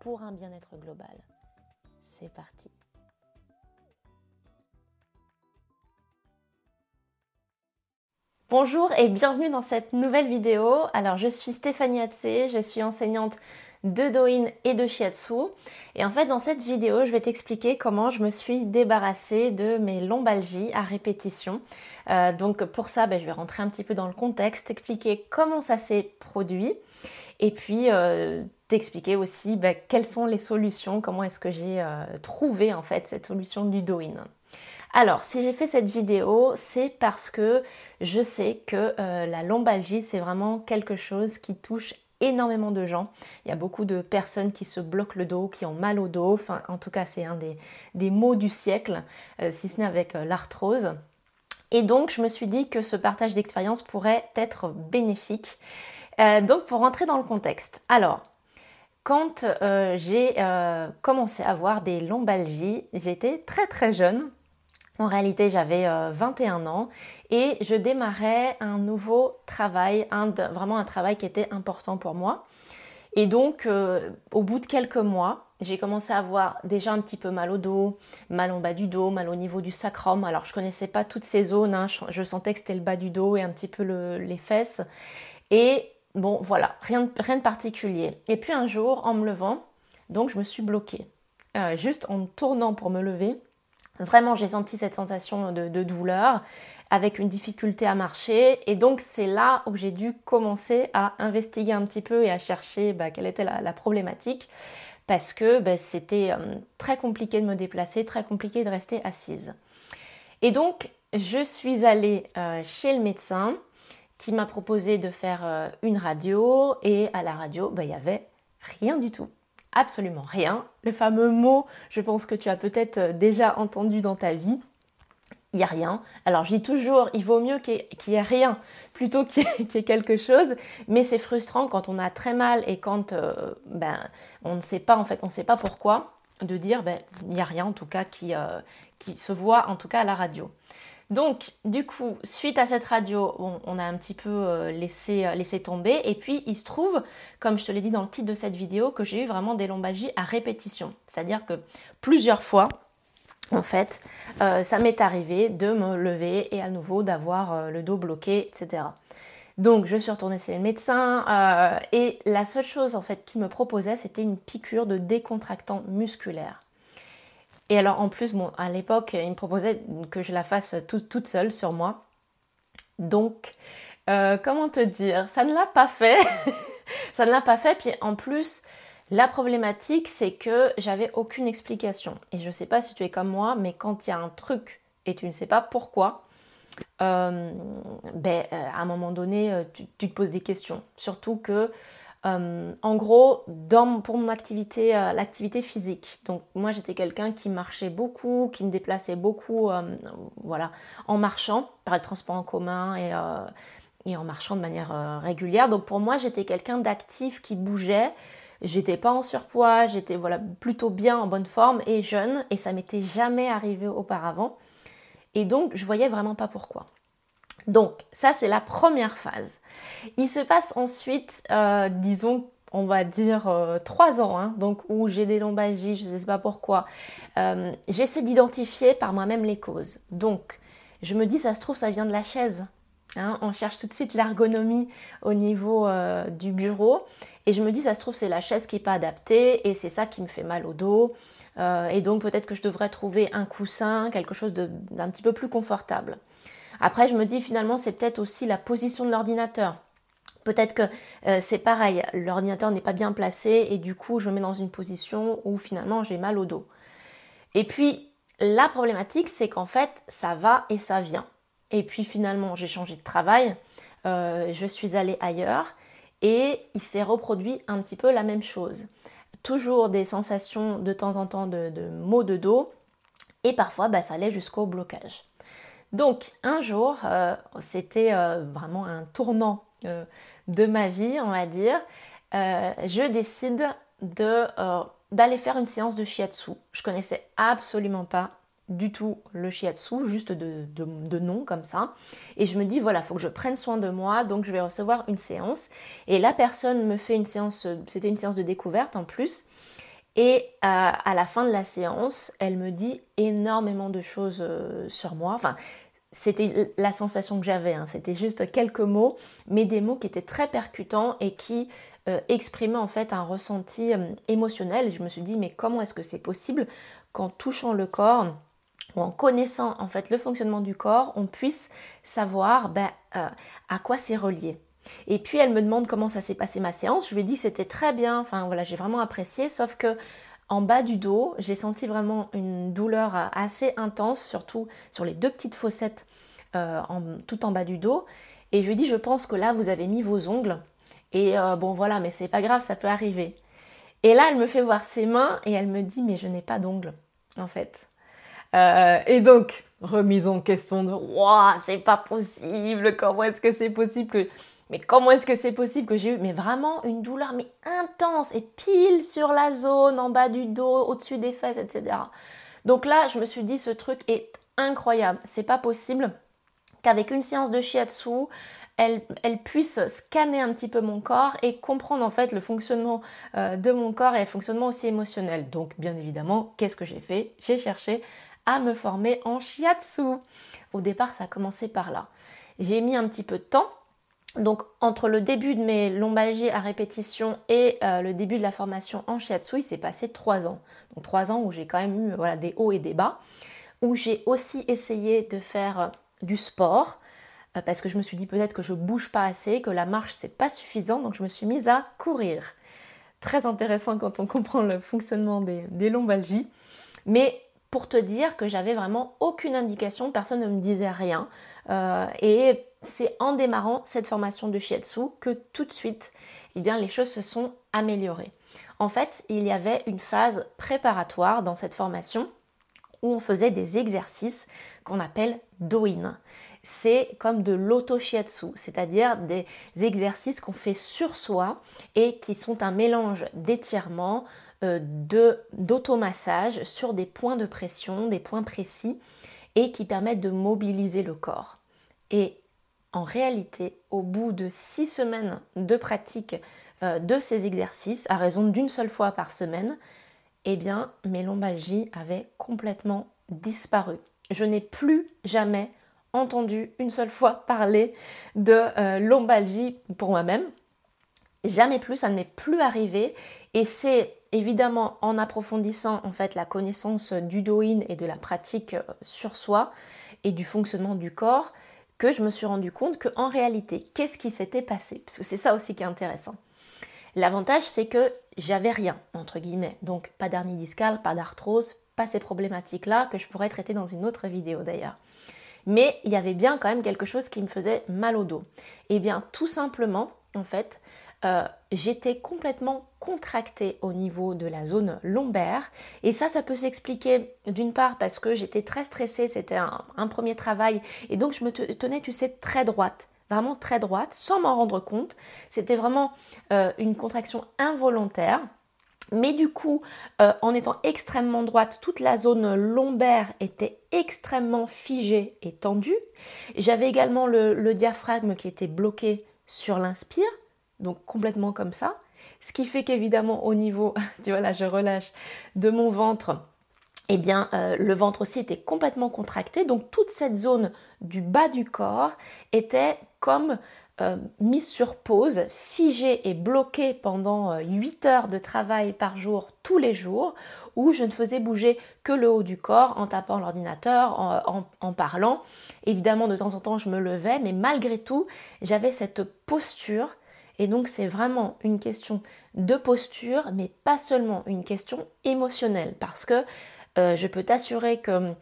pour un bien-être global. C'est parti. Bonjour et bienvenue dans cette nouvelle vidéo. Alors je suis Stéphanie Hatsé, je suis enseignante de Doin et de Shiatsu. Et en fait dans cette vidéo je vais t'expliquer comment je me suis débarrassée de mes lombalgies à répétition. Euh, donc pour ça ben, je vais rentrer un petit peu dans le contexte, expliquer comment ça s'est produit et puis euh, t'expliquer aussi ben, quelles sont les solutions, comment est-ce que j'ai euh, trouvé en fait cette solution du Doin. Alors, si j'ai fait cette vidéo, c'est parce que je sais que euh, la lombalgie, c'est vraiment quelque chose qui touche énormément de gens. Il y a beaucoup de personnes qui se bloquent le dos, qui ont mal au dos. Enfin, en tout cas, c'est un des, des, maux du siècle, euh, si ce n'est avec l'arthrose. Et donc, je me suis dit que ce partage d'expérience pourrait être bénéfique. donc, pour rentrer dans le contexte. Alors, quand j'ai commencé à avoir des lombalgies, j'étais très très jeune, en réalité, j'avais 21 euh, ans et je démarrais un nouveau travail, vraiment un travail qui était important pour moi. Et donc, euh, au bout de quelques mois, j'ai commencé à avoir déjà un petit peu mal au dos, mal en bas du dos, mal au niveau du sacrum. Alors, je ne connaissais pas toutes ces zones, hein. je, sentais que c'était le bas du dos et un petit peu les fesses. Bon, voilà, rien de, particulier. Et puis un jour, en me levant, donc je me suis bloquée. Euh, juste en me tournant pour me lever, Vraiment, j'ai senti cette sensation de, douleur avec une difficulté à marcher. Et donc, c'est là où j'ai dû commencer à investiguer un petit peu et à chercher bah, quelle était la, problématique. Parce que bah, c'était euh, très compliqué de me déplacer, très compliqué de rester assise. Et donc, je suis allée euh, chez le médecin qui m'a proposé de faire euh, une radio. Et à la radio, bah, il n'y avait rien du tout absolument rien. Le fameux mot, je pense que tu as peut-être euh, déjà entendu dans ta vie. Il n'y a rien. Alors je dis toujours, il vaut mieux qu'il n'y ait rien plutôt qu'il y, ait quelque chose, mais c'est frustrant quand on a très mal et quand euh, ben, on ne sait pas en fait, on ne sait pas pourquoi, de dire ben, il n'y a rien en tout cas qui, qui se voit en tout cas à la radio. Donc, du coup, suite à cette radio, on a un petit peu euh, laissé, euh, laissé, tomber. Et puis, il se trouve, comme je te l'ai dit dans le titre de cette vidéo, que j'ai eu vraiment des lombalgies à répétition. C'est-à-dire que plusieurs fois, en fait, euh, ça m'est arrivé de me lever et à nouveau d'avoir le dos bloqué, etc. Donc, je suis retournée chez le médecin et la seule chose en fait qu'il me proposait, c'était une piqûre de décontractant musculaire. Et alors en plus, à l'époque, il me proposait que je la fasse toute seule sur moi. Donc, euh, comment te dire, ça ne l'a pas fait. ça ne l'a pas fait. Puis en plus, la problématique, c'est que j'avais aucune explication. Et je ne sais pas si tu es comme moi, mais quand il y a un truc et tu ne sais pas pourquoi, euh, ben, euh, à un moment donné, tu, te poses des questions. Surtout que euh, en gros, pour mon activité, euh, l'activité physique. Donc moi j'étais quelqu'un qui marchait beaucoup, qui me déplaçait beaucoup, euh, voilà, en marchant par les transports en commun et, et en marchant de manière régulière. Donc pour moi j'étais quelqu'un d'actif qui bougeait. J'étais pas en surpoids, j'étais voilà plutôt bien en bonne forme et jeune et ça m'était jamais arrivé auparavant. Et donc je voyais vraiment pas pourquoi. Donc ça c'est la première phase. Il se passe ensuite, euh, disons, on va dire euh, trois ans, hein, donc où j'ai des lombalgies, je ne sais pas pourquoi. Euh, j'essaie d'identifier par moi-même les causes. Donc, je me dis, ça se trouve, ça vient de la chaise. Hein. on cherche tout de suite l'ergonomie au niveau du bureau. Et je me dis, ça se trouve, c'est la chaise qui n'est pas adaptée et c'est ça qui me fait mal au dos. et donc, peut-être que je devrais trouver un coussin, quelque chose d'un petit peu plus confortable. Après, je me dis finalement, c'est peut-être aussi la position de l'ordinateur. Peut-être que euh, c'est pareil, l'ordinateur n'est pas bien placé et du coup, je me mets dans une position où finalement j'ai mal au dos. Et puis, la problématique, c'est qu'en fait, ça va et ça vient. Et puis finalement, j'ai changé de travail, euh, je suis allée ailleurs et il s'est reproduit un petit peu la même chose toujours des sensations de temps en temps de, maux de dos et parfois bah, ça allait jusqu'au blocage. Donc un jour, euh, c'était euh, vraiment un tournant euh, de ma vie, on va dire, je décide d'aller faire une séance de shiatsu. Je connaissais absolument pas du tout le shiatsu, juste de, de, nom comme ça. Et je me dis, voilà, il faut que je prenne soin de moi, donc je vais recevoir une séance. Et la personne me fait une séance, c'était une séance de découverte en plus. Et euh, à la fin de la séance, elle me dit énormément de choses euh, sur moi. Enfin, c'était la sensation que j'avais, hein. c'était juste quelques mots, mais des mots qui étaient très percutants et qui euh, exprimaient en fait un ressenti émotionnel. Je me suis dit, mais comment est-ce que c'est possible qu'en touchant le corps, ou en connaissant en fait le fonctionnement du corps, on puisse savoir ben, à quoi c'est relié? Et puis elle me demande comment ça s'est passé ma séance. Je lui ai dit que c'était très bien, enfin voilà, j'ai vraiment apprécié, sauf que en bas du dos, j'ai senti vraiment une douleur euh, assez intense, surtout sur les deux petites fossettes euh, tout en bas du dos. Et je lui ai dit, je pense que là, vous avez mis vos ongles. Et bon voilà, mais c'est pas grave, ça peut arriver. Et là, elle me fait voir ses mains et elle me dit, mais je n'ai pas d'ongles, en fait. Euh, et donc, remise en question de Waouh, c'est pas possible, comment est-ce que c'est possible que. Mais comment est-ce que c'est possible que j'ai eu vraiment une douleur intense et pile sur la zone en bas du dos, au-dessus des fesses, etc. Donc là, je me suis dit ce truc est incroyable. C'est pas possible qu'avec une séance de shiatsu, elle, elle, puisse scanner un petit peu mon corps et comprendre en fait le fonctionnement euh, de mon corps et le fonctionnement aussi émotionnel. Donc bien évidemment, qu'est-ce que j'ai fait? J'ai cherché à me former en shiatsu. Au départ, ça a commencé par là. J'ai mis un petit peu de temps. Donc entre le début de mes lombalgies à répétition et euh, le début de la formation en shiatsu, il s'est passé trois ans. Donc trois ans où j'ai quand même eu des hauts et des bas, où j'ai aussi essayé de faire euh, du sport euh, parce que je me suis dit peut-être que je bouge pas assez, que la marche c'est pas suffisant, donc je me suis mise à courir. Très intéressant quand on comprend le fonctionnement des, des lombalgies. Mais pour te dire que j'avais vraiment aucune indication, personne ne me disait rien. Euh, et c'est en démarrant cette formation de shiatsu que tout de suite, eh les choses se sont améliorées. En fait, il y avait une phase préparatoire dans cette formation où on faisait des exercices qu'on appelle doin. C'est comme de l'auto-shiatsu, c'est-à-dire des exercices qu'on fait sur soi et qui sont un mélange d'étirements, euh, d'automassage sur des points de pression, des points précis et qui permettent de mobiliser le corps. Et en réalité, au bout de six semaines de pratique euh, de ces exercices, à raison d'une seule fois par semaine, eh bien, mes lombalgies avaient complètement disparu. Je n'ai plus jamais entendu une seule fois parler de euh, lombalgie pour moi-même. Jamais plus, ça ne m'est plus arrivé. Et c'est évidemment en approfondissant en fait la connaissance du doin et de la pratique euh, sur soi et du fonctionnement du corps que je me suis rendu compte que en réalité, qu'est-ce qui s'était passé? Parce que c'est ça aussi qui est intéressant. L'avantage, c'est que j'avais rien, entre guillemets. Donc, pas d'hernie discale, pas d'arthrose, pas ces problématiques-là que je pourrais traiter dans une autre vidéo d'ailleurs. Mais il y avait bien quand même quelque chose qui me faisait mal au dos. Et eh bien, tout simplement, en fait, euh, j'étais complètement contractée au niveau de la zone lombaire. Et ça, ça peut s'expliquer d'une part parce que j'étais très stressée, c'était un, premier travail, et donc je me tenais, tu sais, très droite vraiment très droite, sans m'en rendre compte. C'était vraiment euh, une contraction involontaire. Mais du coup, euh, en étant extrêmement droite, toute la zone lombaire était extrêmement figée et tendue. J'avais également le diaphragme qui était bloqué sur l'inspire donc complètement comme ça. Ce qui fait qu'évidemment au niveau, tu vois là je relâche, de mon ventre, eh bien euh, le ventre aussi était complètement contracté. Donc toute cette zone du bas du corps était comme euh, mise sur pause, figée et bloquée pendant 8 euh, heures de travail par jour tous les jours, où je ne faisais bouger que le haut du corps en tapant l'ordinateur, en, parlant. Évidemment, de temps en temps, je me levais, mais malgré tout, j'avais cette posture et donc c'est vraiment une question de posture, mais pas seulement une question émotionnelle. Parce que euh, je peux t'assurer que hum,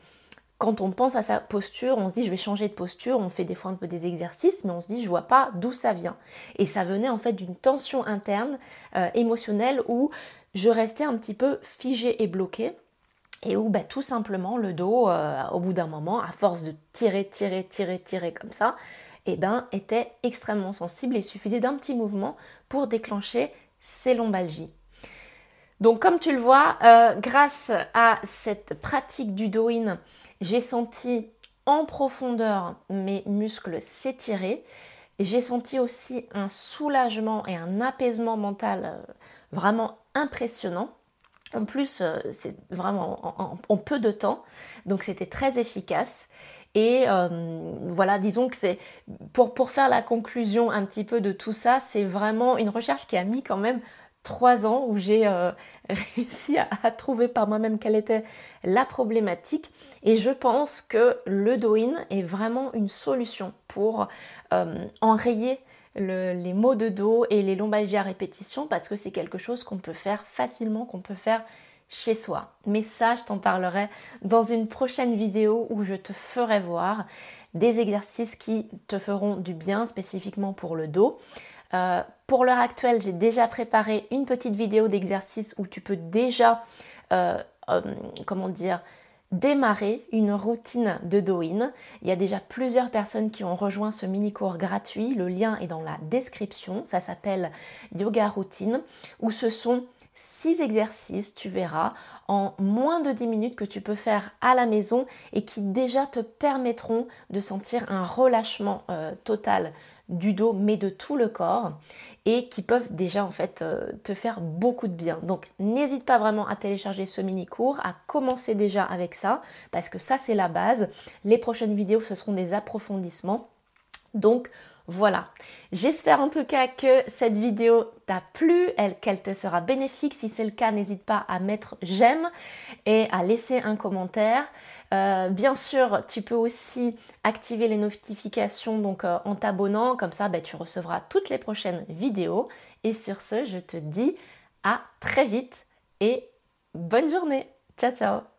quand on pense à sa posture, on se dit je vais changer de posture, on fait des fois un peu des exercices, mais on se dit je vois pas d'où ça vient. Et ça venait en fait d'une tension interne euh, émotionnelle où je restais un petit peu figée et bloquée et où bah, tout simplement le dos, euh, au bout d'un moment, à force de tirer, tirer, tirer, tirer comme ça, eh ben, était extrêmement sensible et suffisait d'un petit mouvement pour déclencher ces lombalgies. Donc comme tu le vois, euh, grâce à cette pratique du do-in, j'ai senti en profondeur mes muscles s'étirer. J'ai senti aussi un soulagement et un apaisement mental euh, vraiment impressionnant. En plus, euh, c'est vraiment en, peu de temps, donc c'était très efficace. Et euh, voilà, disons que c'est pour, pour faire la conclusion un petit peu de tout ça, c'est vraiment une recherche qui a mis quand même trois ans où j'ai euh, réussi à, trouver par moi-même quelle était la problématique. Et je pense que le Doin est vraiment une solution pour enrayer les maux de dos et les lombalgies à répétition parce que c'est quelque chose qu'on peut faire facilement, qu'on peut faire chez soi. Mais ça, je t'en parlerai dans une prochaine vidéo où je te ferai voir des exercices qui te feront du bien spécifiquement pour le dos. Euh, pour l'heure actuelle, j'ai déjà préparé une petite vidéo d'exercice où tu peux déjà, euh, euh, comment dire, démarrer une routine de Doin. Il y a déjà plusieurs personnes qui ont rejoint ce mini cours gratuit. Le lien est dans la description. Ça s'appelle Yoga Routine, où ce sont six exercices, tu verras, en moins de 10 minutes que tu peux faire à la maison et qui déjà te permettront de sentir un relâchement euh, total du dos mais de tout le corps et qui peuvent déjà en fait euh, te faire beaucoup de bien. Donc n'hésite pas vraiment à télécharger ce mini cours, à commencer déjà avec ça parce que ça c'est la base. Les prochaines vidéos ce seront des approfondissements. Donc voilà, j'espère en tout cas que cette vidéo t'a plu, qu'elle te sera bénéfique. Si c'est le cas, n'hésite pas à mettre j'aime et à laisser un commentaire. Euh, bien sûr, tu peux aussi activer les notifications donc euh, en t'abonnant, comme ça ben, tu recevras toutes les prochaines vidéos. Et sur ce, je te dis à très vite et bonne journée. Ciao ciao